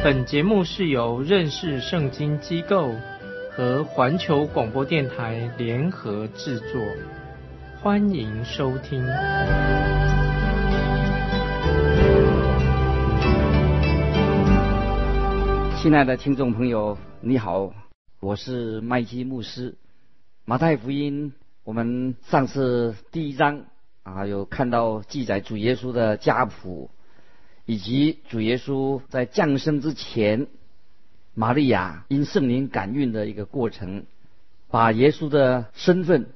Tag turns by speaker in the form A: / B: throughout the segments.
A: 本节目是由认识圣经机构和环球广播电台联合制作，欢迎收听。
B: 亲爱的听众朋友，你好，我是麦基牧师。马太福音，我们上次第一章啊，有看到记载主耶稣的家谱，以及主耶稣在降生之前，玛利亚因圣灵感孕的一个过程，把耶稣的身份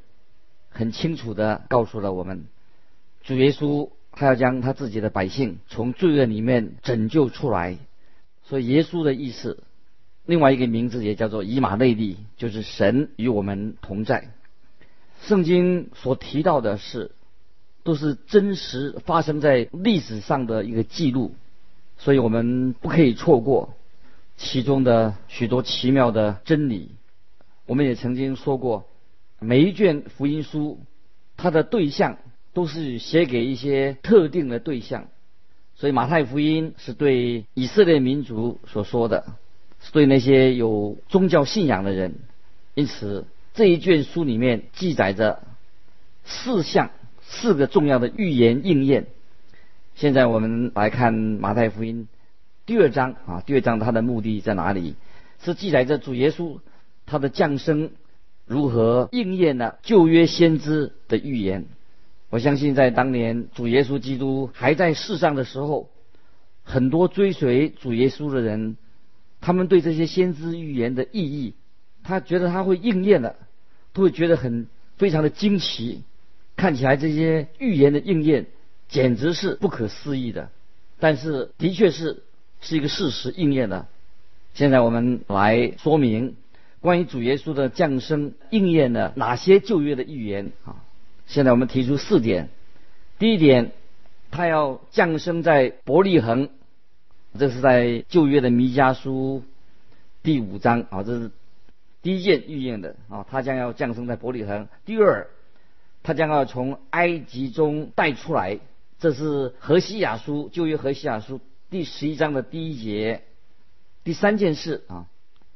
B: 很清楚的告诉了我们。主耶稣他要将他自己的百姓从罪恶里面拯救出来，所以耶稣的意思。另外一个名字也叫做以马内利，就是神与我们同在。圣经所提到的是，都是真实发生在历史上的一个记录，所以我们不可以错过其中的许多奇妙的真理。我们也曾经说过，每一卷福音书，它的对象都是写给一些特定的对象，所以马太福音是对以色列民族所说的。是对那些有宗教信仰的人，因此这一卷书里面记载着四项四个重要的预言应验。现在我们来看马太福音第二章啊，第二章它的目的在哪里？是记载着主耶稣他的降生如何应验了旧约先知的预言。我相信在当年主耶稣基督还在世上的时候，很多追随主耶稣的人。他们对这些先知预言的意义，他觉得他会应验了，都会觉得很非常的惊奇。看起来这些预言的应验简直是不可思议的，但是的确是是一个事实应验的。现在我们来说明关于主耶稣的降生应验了哪些旧约的预言啊？现在我们提出四点。第一点，他要降生在伯利恒。这是在旧约的弥迦书第五章啊，这是第一件预言的啊，他将要降生在伯利恒。第二，他将要从埃及中带出来，这是何西雅书旧约何西雅书第十一章的第一节。第三件事啊，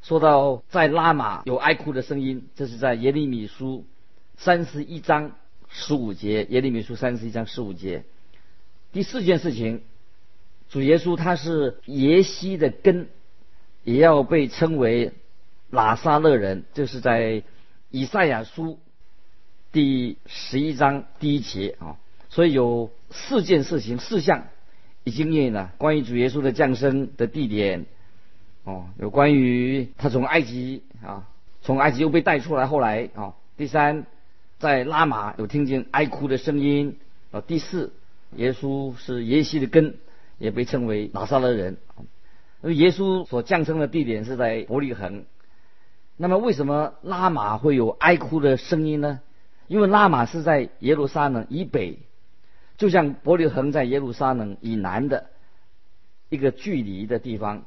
B: 说到在拉玛有哀哭的声音，这是在耶利米书三十一章十五节，耶利米书三十一章十五节。第四件事情。主耶稣他是耶西的根，也要被称为拉撒勒人，就是在以赛亚书第十一章第一节啊。所以有四件事情、四项已经念了关于主耶稣的降生的地点哦，有关于他从埃及啊，从埃及又被带出来，后来啊，第三在拉玛有听见哀哭的声音啊，第四耶稣是耶西的根。也被称为拿撒勒人。而耶稣所降生的地点是在伯利恒。那么，为什么拉玛会有哀哭的声音呢？因为拉玛是在耶路撒冷以北，就像伯利恒在耶路撒冷以南的一个距离的地方。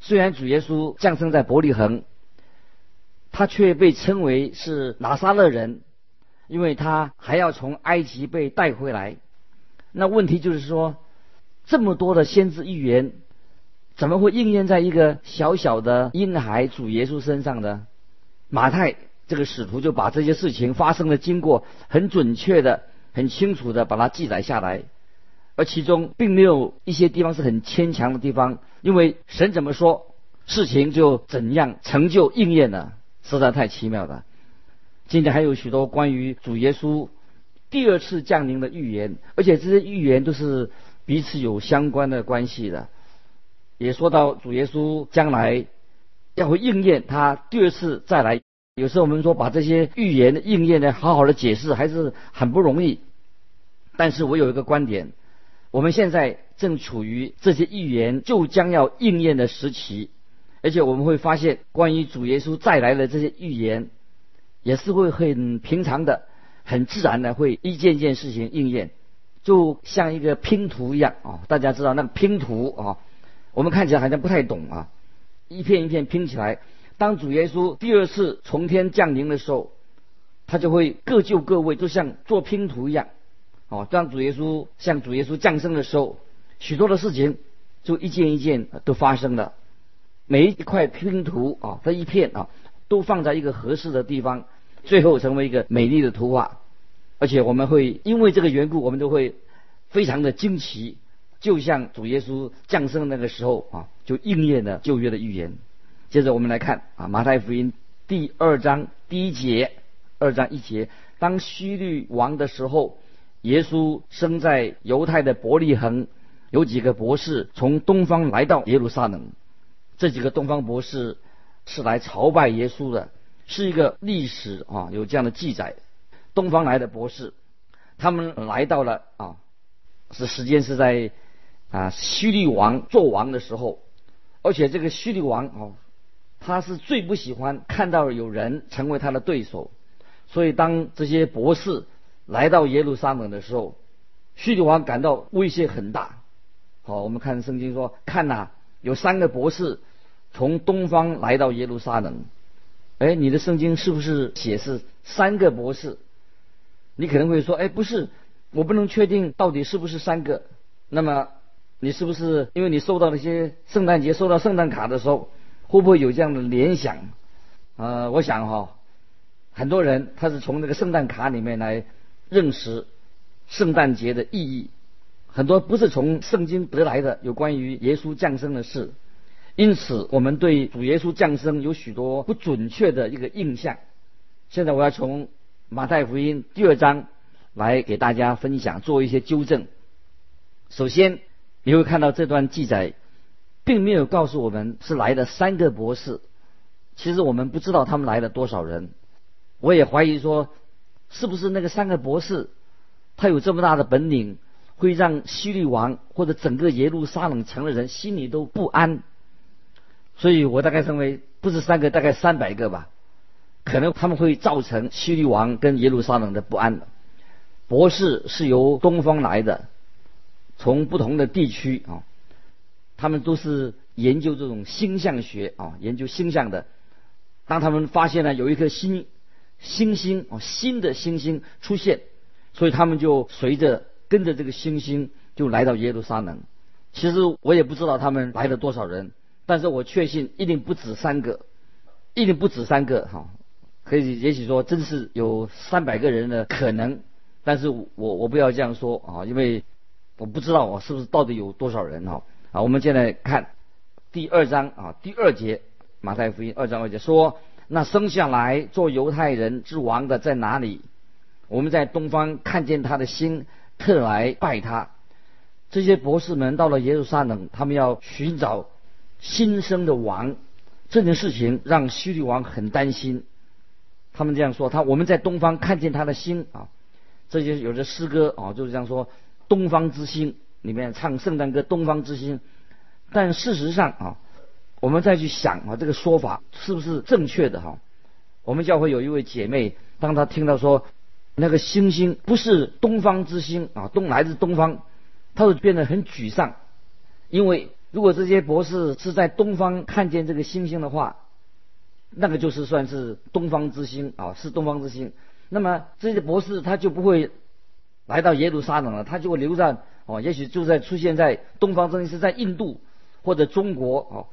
B: 虽然主耶稣降生在伯利恒，他却被称为是拿撒勒人，因为他还要从埃及被带回来。那问题就是说。这么多的先知预言，怎么会应验在一个小小的婴孩主耶稣身上呢？马太这个使徒就把这些事情发生的经过很准确的、很清楚的把它记载下来，而其中并没有一些地方是很牵强的地方，因为神怎么说，事情就怎样成就应验了，实在太奇妙了。今天还有许多关于主耶稣第二次降临的预言，而且这些预言都是。彼此有相关的关系的，也说到主耶稣将来要会应验他第二次再来。有时候我们说把这些预言的应验呢，好好的解释还是很不容易。但是我有一个观点，我们现在正处于这些预言就将要应验的时期，而且我们会发现，关于主耶稣再来的这些预言，也是会很平常的、很自然的，会一件件事情应验，就像一个拼图一样啊！大家知道那个拼图啊，我们看起来好像不太懂啊，一片一片拼起来。当主耶稣第二次从天降临的时候，他就会各就各位，就像做拼图一样。哦，当主耶稣向主耶稣降生的时候，许多的事情就一件一件都发生了。每一块拼图啊，这一片啊，都放在一个合适的地方，最后成为一个美丽的图画。而且我们会因为这个缘故，我们都会非常的惊奇，就像主耶稣降生那个时候啊，就应验了旧约的预言。接着我们来看啊，《马太福音》第二章第一节，二章一节，当希律王的时候，耶稣生在犹太的伯利恒，有几个博士从东方来到耶路撒冷。这几个东方博士是来朝拜耶稣的，是一个历史啊，有这样的记载。东方来的博士，他们来到了啊，是时间是在啊希律王做王的时候，而且这个希律王哦。他是最不喜欢看到有人成为他的对手，所以当这些博士来到耶路撒冷的时候，叙利王感到威胁很大。好，我们看圣经说，看呐，有三个博士从东方来到耶路撒冷。哎，你的圣经是不是写是三个博士？你可能会说，哎，不是，我不能确定到底是不是三个。那么，你是不是因为你收到那些圣诞节收到圣诞卡的时候？会不会有这样的联想？呃，我想哈，很多人他是从那个圣诞卡里面来认识圣诞节的意义，很多不是从圣经得来的有关于耶稣降生的事，因此我们对主耶稣降生有许多不准确的一个印象。现在我要从马太福音第二章来给大家分享，做一些纠正。首先，你会看到这段记载。并没有告诉我们是来的三个博士，其实我们不知道他们来了多少人。我也怀疑说，是不是那个三个博士，他有这么大的本领，会让希律王或者整个耶路撒冷城的人心里都不安。所以我大概认为不是三个，大概三百个吧，可能他们会造成希律王跟耶路撒冷的不安。博士是由东方来的，从不同的地区啊。他们都是研究这种星象学啊，研究星象的。当他们发现了有一颗新星星哦，新的星星出现，所以他们就随着跟着这个星星就来到耶路撒冷。其实我也不知道他们来了多少人，但是我确信一定不止三个，一定不止三个哈。可以也许说真是有三百个人的可能，但是我我不要这样说啊，因为我不知道我是不是到底有多少人哈。啊我们现在看第二章啊，第二节马太福音二章二节说：“那生下来做犹太人之王的在哪里？我们在东方看见他的心，特来拜他。”这些博士们到了耶路撒冷，他们要寻找新生的王。这件事情让希律王很担心。他们这样说：“他我们在东方看见他的心啊。”这些有的诗歌啊，就是这样说：“东方之星。”里面唱圣诞歌《东方之星》，但事实上啊，我们再去想啊，这个说法是不是正确的哈？我们教会有一位姐妹，当她听到说那个星星不是东方之星啊，东来自东方，她就变得很沮丧，因为如果这些博士是在东方看见这个星星的话，那个就是算是东方之星啊，是东方之星，那么这些博士他就不会来到耶路撒冷了，他就会留在。哦，也许就在出现在东方，真的是在印度或者中国哦。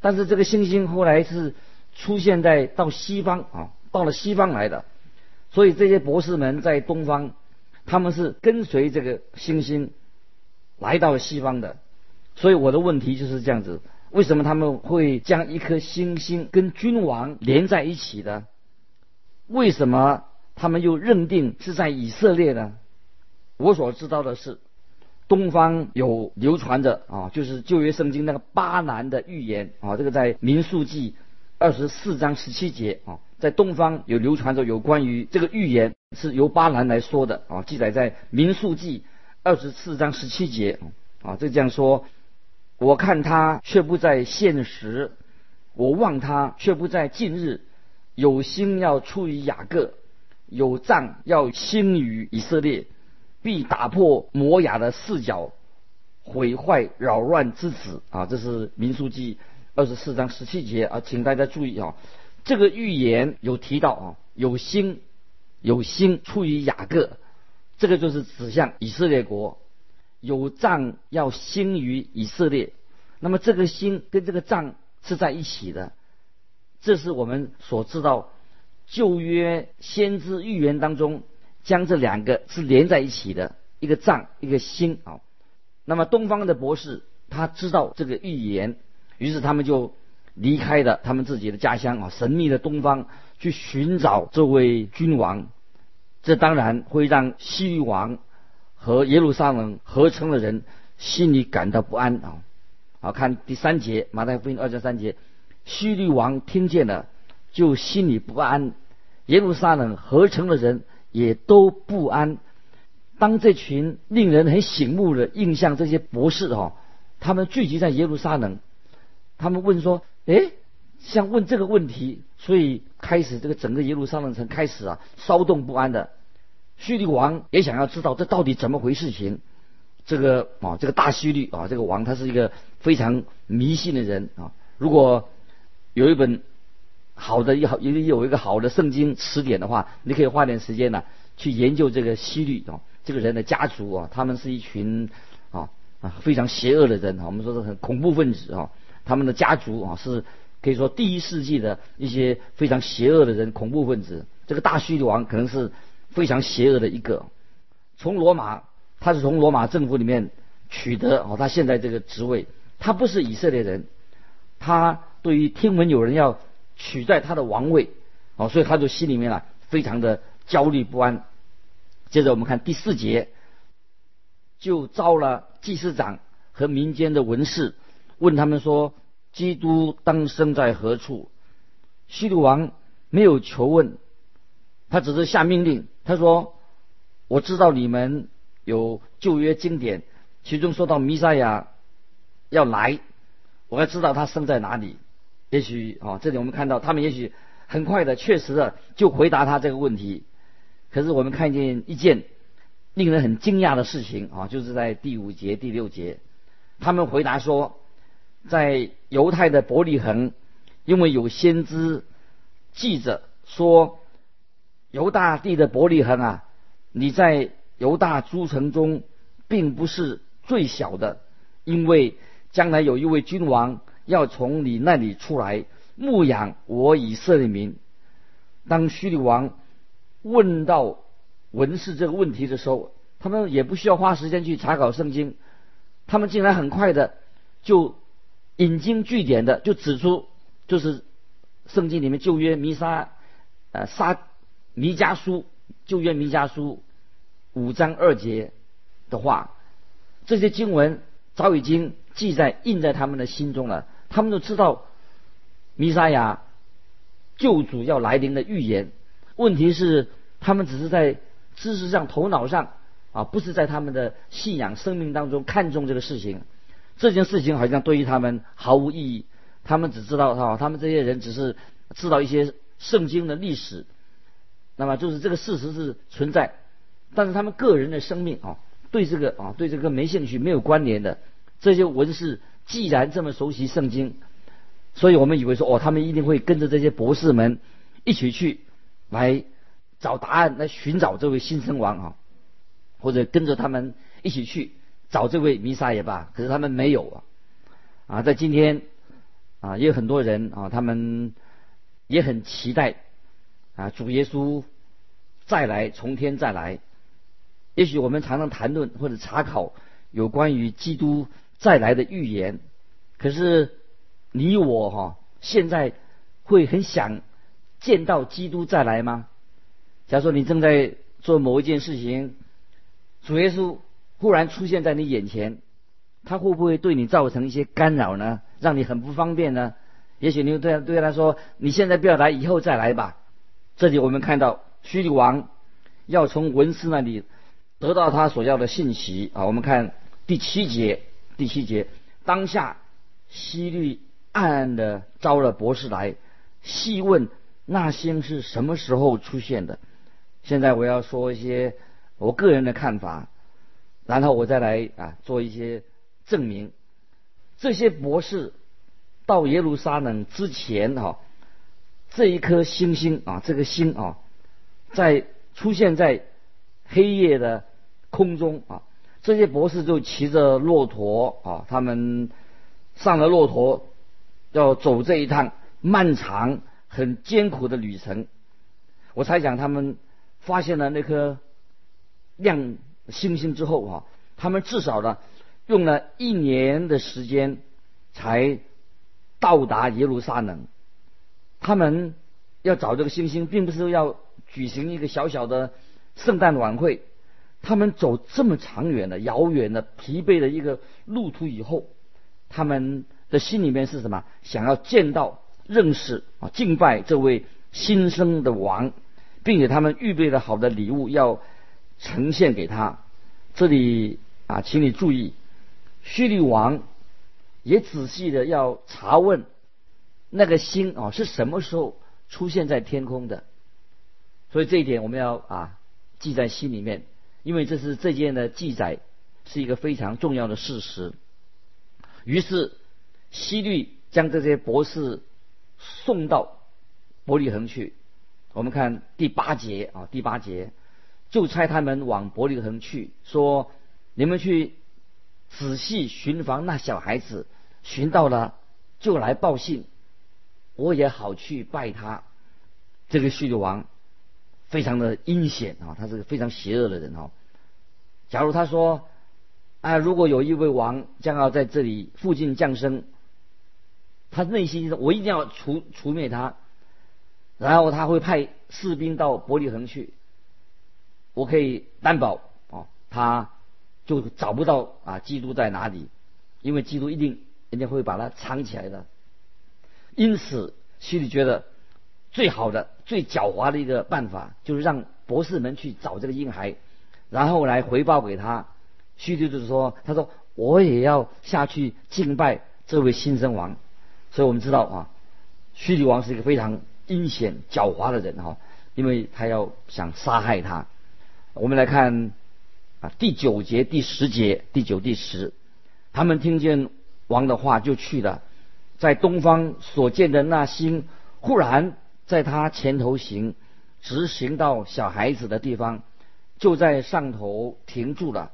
B: 但是这个星星后来是出现在到西方啊，到了西方来的。所以这些博士们在东方，他们是跟随这个星星来到西方的。所以我的问题就是这样子：为什么他们会将一颗星星跟君王连在一起的？为什么他们又认定是在以色列呢？我所知道的是。东方有流传着啊，就是旧约圣经那个巴兰的预言啊，这个在民数记二十四章十七节啊，在东方有流传着有关于这个预言是由巴兰来说的啊，记载在民数记二十四章十七节啊，这这样说，我看他却不在现实，我望他，却不在近日。有心要出于雅各，有杖要兴于以色列，必打破摩雅的四角，毁坏扰乱之子啊！这是民书记二十四章十七节啊，请大家注意啊，这个预言有提到啊，有心有心出于雅各，这个就是指向以色列国，有杖要兴于以色列，那么这个心跟这个杖是在一起的。这是我们所知道旧约先知预言当中，将这两个是连在一起的，一个脏一个心啊。那么东方的博士他知道这个预言，于是他们就离开了他们自己的家乡啊，神秘的东方去寻找这位君王。这当然会让西域王和耶路撒冷合成的人心里感到不安啊。好看第三节马太福音二章三节。希律王听见了，就心里不安；耶路撒冷合成的人也都不安。当这群令人很醒目的印象，这些博士哈，他们聚集在耶路撒冷，他们问说：“哎，像问这个问题，所以开始这个整个耶路撒冷城开始啊骚动不安的。”叙利王也想要知道这到底怎么回事情。这个啊，这个大希律啊，这个王他是一个非常迷信的人啊，如果。有一本好的、好有有一个好的圣经词典的话，你可以花点时间呢去研究这个希律啊，这个人的家族啊，他们是一群啊啊非常邪恶的人啊，我们说是很恐怖分子啊，他们的家族啊是可以说第一世纪的一些非常邪恶的人，恐怖分子。这个大希律王可能是非常邪恶的一个。从罗马，他是从罗马政府里面取得哦，他现在这个职位，他不是以色列人，他。对于听闻有人要取代他的王位，哦，所以他就心里面啊非常的焦虑不安。接着我们看第四节，就招了祭司长和民间的文士，问他们说：基督当生在何处？希律王没有求问，他只是下命令。他说：我知道你们有旧约经典，其中说到弥赛亚要来，我要知道他生在哪里。也许啊，这里我们看到他们也许很快的、确实的就回答他这个问题。可是我们看见一件令人很惊讶的事情啊，就是在第五节、第六节，他们回答说，在犹太的伯利恒，因为有先知记着说，犹大地的伯利恒啊，你在犹大诸城中并不是最小的，因为将来有一位君王。要从你那里出来牧养我以色列民。当叙利王问到文士这个问题的时候，他们也不需要花时间去查考圣经，他们竟然很快的就引经据典的就指出，就是圣经里面旧约弥撒呃撒弥迦书旧约弥迦书五章二节的话，这些经文早已经记在印在他们的心中了。他们都知道弥撒亚救主要来临的预言，问题是他们只是在知识上、头脑上啊，不是在他们的信仰生命当中看重这个事情。这件事情好像对于他们毫无意义。他们只知道哈，他们这些人只是知道一些圣经的历史，那么就是这个事实是存在，但是他们个人的生命啊，对这个啊，对这个没兴趣、没有关联的这些文士。既然这么熟悉圣经，所以我们以为说哦，他们一定会跟着这些博士们一起去来找答案，来寻找这位新生王啊，或者跟着他们一起去找这位弥撒也罢。可是他们没有啊啊，在今天啊，也有很多人啊，他们也很期待啊，主耶稣再来，从天再来。也许我们常常谈论或者查考有关于基督。再来的预言，可是你我哈现在会很想见到基督再来吗？假如说你正在做某一件事情，主耶稣忽然出现在你眼前，他会不会对你造成一些干扰呢？让你很不方便呢？也许你对对他说：“你现在不要来，以后再来吧。”这里我们看到虚律王要从文士那里得到他所要的信息啊。我们看第七节。第七节，当下希律暗暗的招了博士来，细问那星是什么时候出现的。现在我要说一些我个人的看法，然后我再来啊做一些证明。这些博士到耶路撒冷之前哈，这一颗星星啊，这个星啊，在出现在黑夜的空中啊。这些博士就骑着骆驼啊，他们上了骆驼，要走这一趟漫长、很艰苦的旅程。我猜想，他们发现了那颗亮星星之后啊，他们至少呢用了一年的时间才到达耶路撒冷。他们要找这个星星，并不是要举行一个小小的圣诞晚会。他们走这么长远的、遥远的、疲惫的一个路途以后，他们的心里面是什么？想要见到、认识啊、敬拜这位新生的王，并且他们预备了好的礼物要呈现给他。这里啊，请你注意，叙利王也仔细的要查问那个星啊是什么时候出现在天空的。所以这一点我们要啊记在心里面。因为这是这件的记载是一个非常重要的事实，于是西律将这些博士送到伯利恒去。我们看第八节啊，第八节就差他们往伯利恒去，说你们去仔细寻访那小孩子，寻到了就来报信，我也好去拜他。这个叙利王。非常的阴险啊，他是个非常邪恶的人哈。假如他说啊，如果有一位王将要在这里附近降生，他内心我一定要除除灭他，然后他会派士兵到伯利恒去，我可以担保啊，他就找不到啊基督在哪里，因为基督一定人家会把他藏起来的。因此，心里觉得。最好的、最狡猾的一个办法，就是让博士们去找这个婴孩，然后来回报给他。须律就是说：“他说我也要下去敬拜这位新生王。”所以我们知道啊，须律王是一个非常阴险狡猾的人哈，因为他要想杀害他。我们来看啊，第九节、第十节、第九、第十，他们听见王的话就去了，在东方所见的那星忽然。在他前头行，直行到小孩子的地方，就在上头停住了。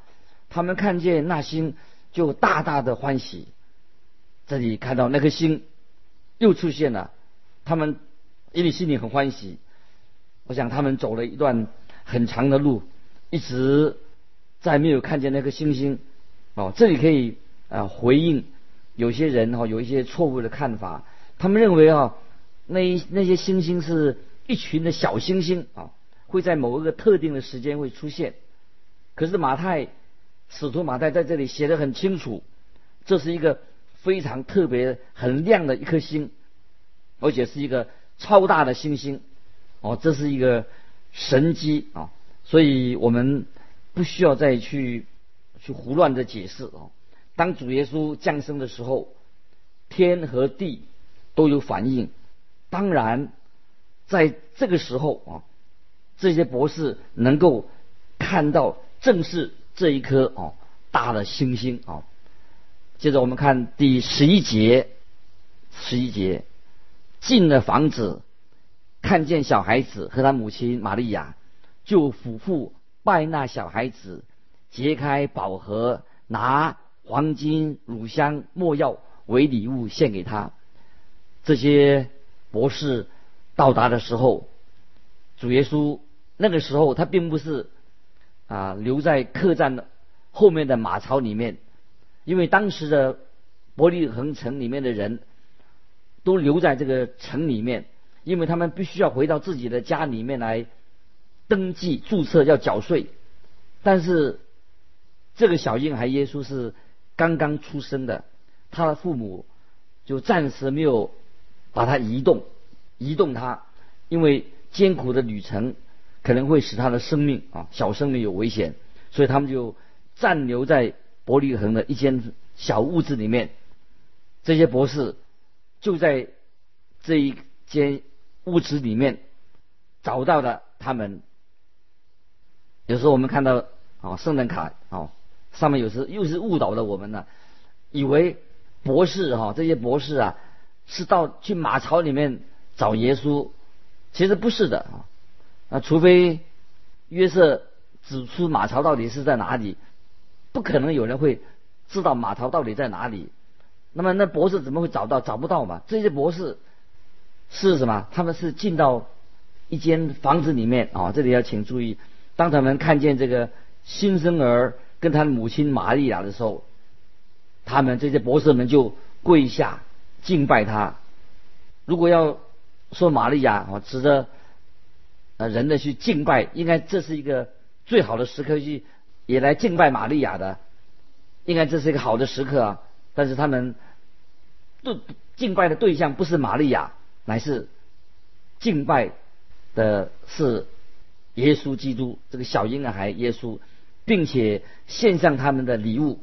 B: 他们看见那星，就大大的欢喜。这里看到那颗星又出现了，他们因为心里很欢喜。我想他们走了一段很长的路，一直再没有看见那颗星星。哦，这里可以啊回应有些人哈有一些错误的看法，他们认为啊。那那些星星是一群的小星星啊，会在某一个特定的时间会出现。可是马太使徒马太在这里写的很清楚，这是一个非常特别、很亮的一颗星，而且是一个超大的星星。哦，这是一个神机啊，所以我们不需要再去去胡乱的解释哦。当主耶稣降生的时候，天和地都有反应。当然，在这个时候啊，这些博士能够看到正是这一颗哦大的星星啊。接着我们看第十一节，十一节进了房子，看见小孩子和他母亲玛利亚，就俯伏拜那小孩子，揭开宝盒，拿黄金、乳香、没药为礼物献给他。这些。博士到达的时候，主耶稣那个时候他并不是啊留在客栈的后面的马槽里面，因为当时的伯利恒城里面的人都留在这个城里面，因为他们必须要回到自己的家里面来登记注册要缴税。但是这个小婴孩耶稣是刚刚出生的，他的父母就暂时没有。把它移动，移动它，因为艰苦的旅程可能会使他的生命啊小生命有危险，所以他们就暂留在伯利恒的一间小屋子里面。这些博士就在这一间屋子里面找到了他们。有时候我们看到啊，圣诞卡啊，上面有时又是误导了我们呢，以为博士哈这些博士啊是到去马槽里面找耶稣，其实不是的啊，啊，除非约瑟指出马槽到底是在哪里，不可能有人会知道马槽到底在哪里。那么那博士怎么会找到？找不到嘛？这些博士是什么？他们是进到一间房子里面啊，这里要请注意。当他们看见这个新生儿跟他的母亲玛利亚的时候，他们这些博士们就跪下敬拜他。如果要说玛利亚啊，值得呃人的去敬拜，应该这是一个最好的时刻去也来敬拜玛利亚的，应该这是一个好的时刻啊。但是他们对敬拜的对象不是玛利亚，乃是敬拜的是。耶稣基督这个小婴儿孩耶稣，并且献上他们的礼物，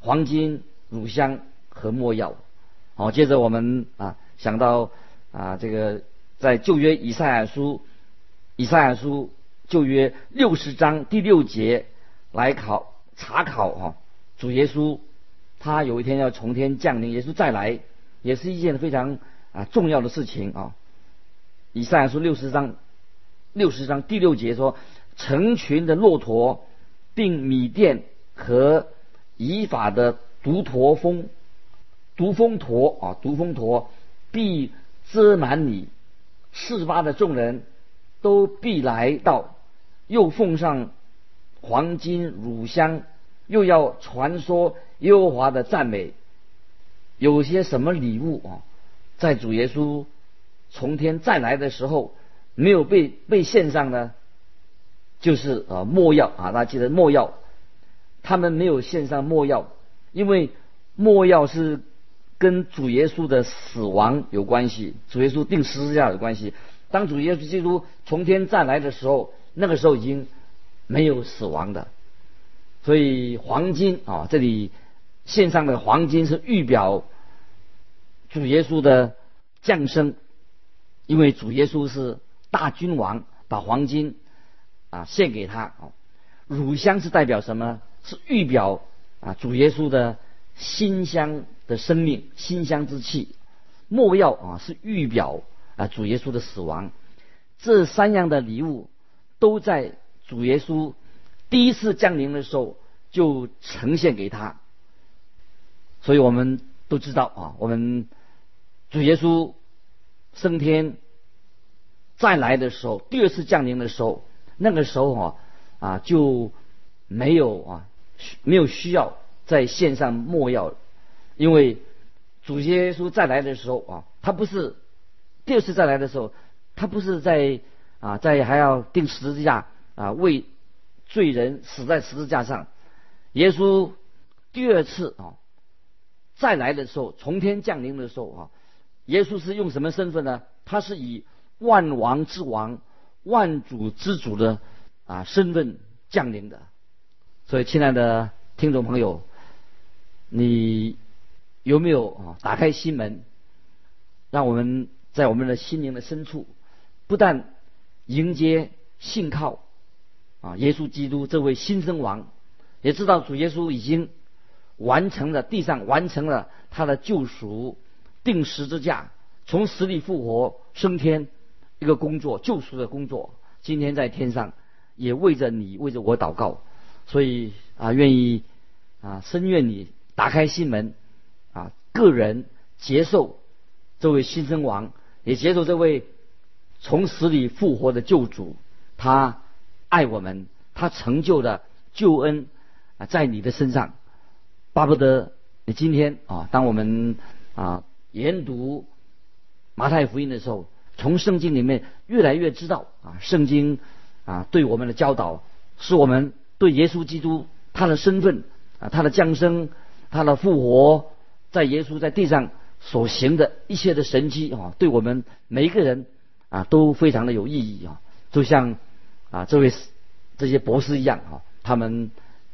B: 黄金、乳香和没药。好，接着我们啊想到啊这个在旧约以赛亚书，以赛亚书旧约六十章第六节来考查考哈主耶稣，他有一天要从天降临，耶稣再来，也是一件非常啊重要的事情啊。以赛亚书六十章。六十章第六节说：“成群的骆驼，并米甸和以法的独驼峰，毒蜂驼啊，毒蜂驼必遮满你。四八的众人都必来到，又奉上黄金乳香，又要传说耶和华的赞美。有些什么礼物啊？在主耶稣从天再来的时候。”没有被被献上呢，就是啊墨药啊，大家记得墨药，他们没有献上墨药，因为墨药是跟主耶稣的死亡有关系，主耶稣定十字架有关系。当主耶稣基督从天再来的时候，那个时候已经没有死亡的，所以黄金啊，这里献上的黄金是预表主耶稣的降生，因为主耶稣是。大君王把黄金啊献给他，乳香是代表什么？是预表啊主耶稣的馨香的生命，馨香之气。墨药啊是预表啊主耶稣的死亡。这三样的礼物都在主耶稣第一次降临的时候就呈现给他。所以我们都知道啊，我们主耶稣升天。再来的时候，第二次降临的时候，那个时候啊啊就没有啊没有需要在线上莫要，因为主耶稣再来的时候啊，他不是第二次再来的时候，他不是在啊在还要钉十字架啊为罪人死在十字架上，耶稣第二次啊再来的时候，从天降临的时候啊，耶稣是用什么身份呢？他是以万王之王、万主之主的啊身份降临的，所以亲爱的听众朋友，你有没有啊打开心门，让我们在我们的心灵的深处，不但迎接信靠啊耶稣基督这位新生王，也知道主耶稣已经完成了地上完成了他的救赎，定十字架，从死里复活升天。一个工作，救赎的工作，今天在天上也为着你，为着我祷告，所以啊，愿意啊，深愿你打开心门啊，个人接受这位新生王，也接受这位从死里复活的救主，他爱我们，他成就的救恩啊，在你的身上，巴不得你今天啊，当我们啊研读马太福音的时候。从圣经里面越来越知道啊，圣经啊对我们的教导，是我们对耶稣基督他的身份啊，他的降生，他的复活，在耶稣在地上所行的一切的神迹啊，对我们每一个人啊都非常的有意义啊，就像啊这位这些博士一样啊，他们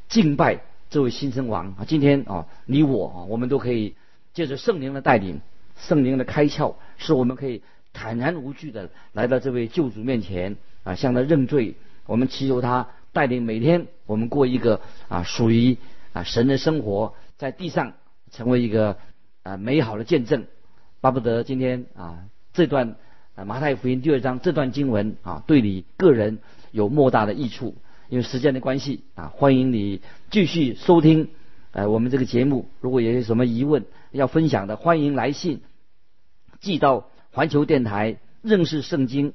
B: 敬拜这位新生王啊。今天啊，你我啊，我们都可以借着圣灵的带领，圣灵的开窍，使我们可以坦然无惧的来到这位救主面前啊，向他认罪。我们祈求他带领每天我们过一个啊属于啊神的生活，在地上成为一个啊美好的见证。巴不得今天啊这段啊马太福音第二章这段经文啊对你个人有莫大的益处。因为时间的关系啊，欢迎你继续收听呃我们这个节目。如果有什么疑问要分享的，欢迎来信寄到环球电台认识圣经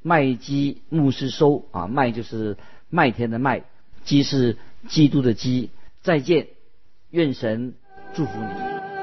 B: 麦基牧师收啊，麦就是麦田的麦，基是基督的基。再见，愿神祝福你。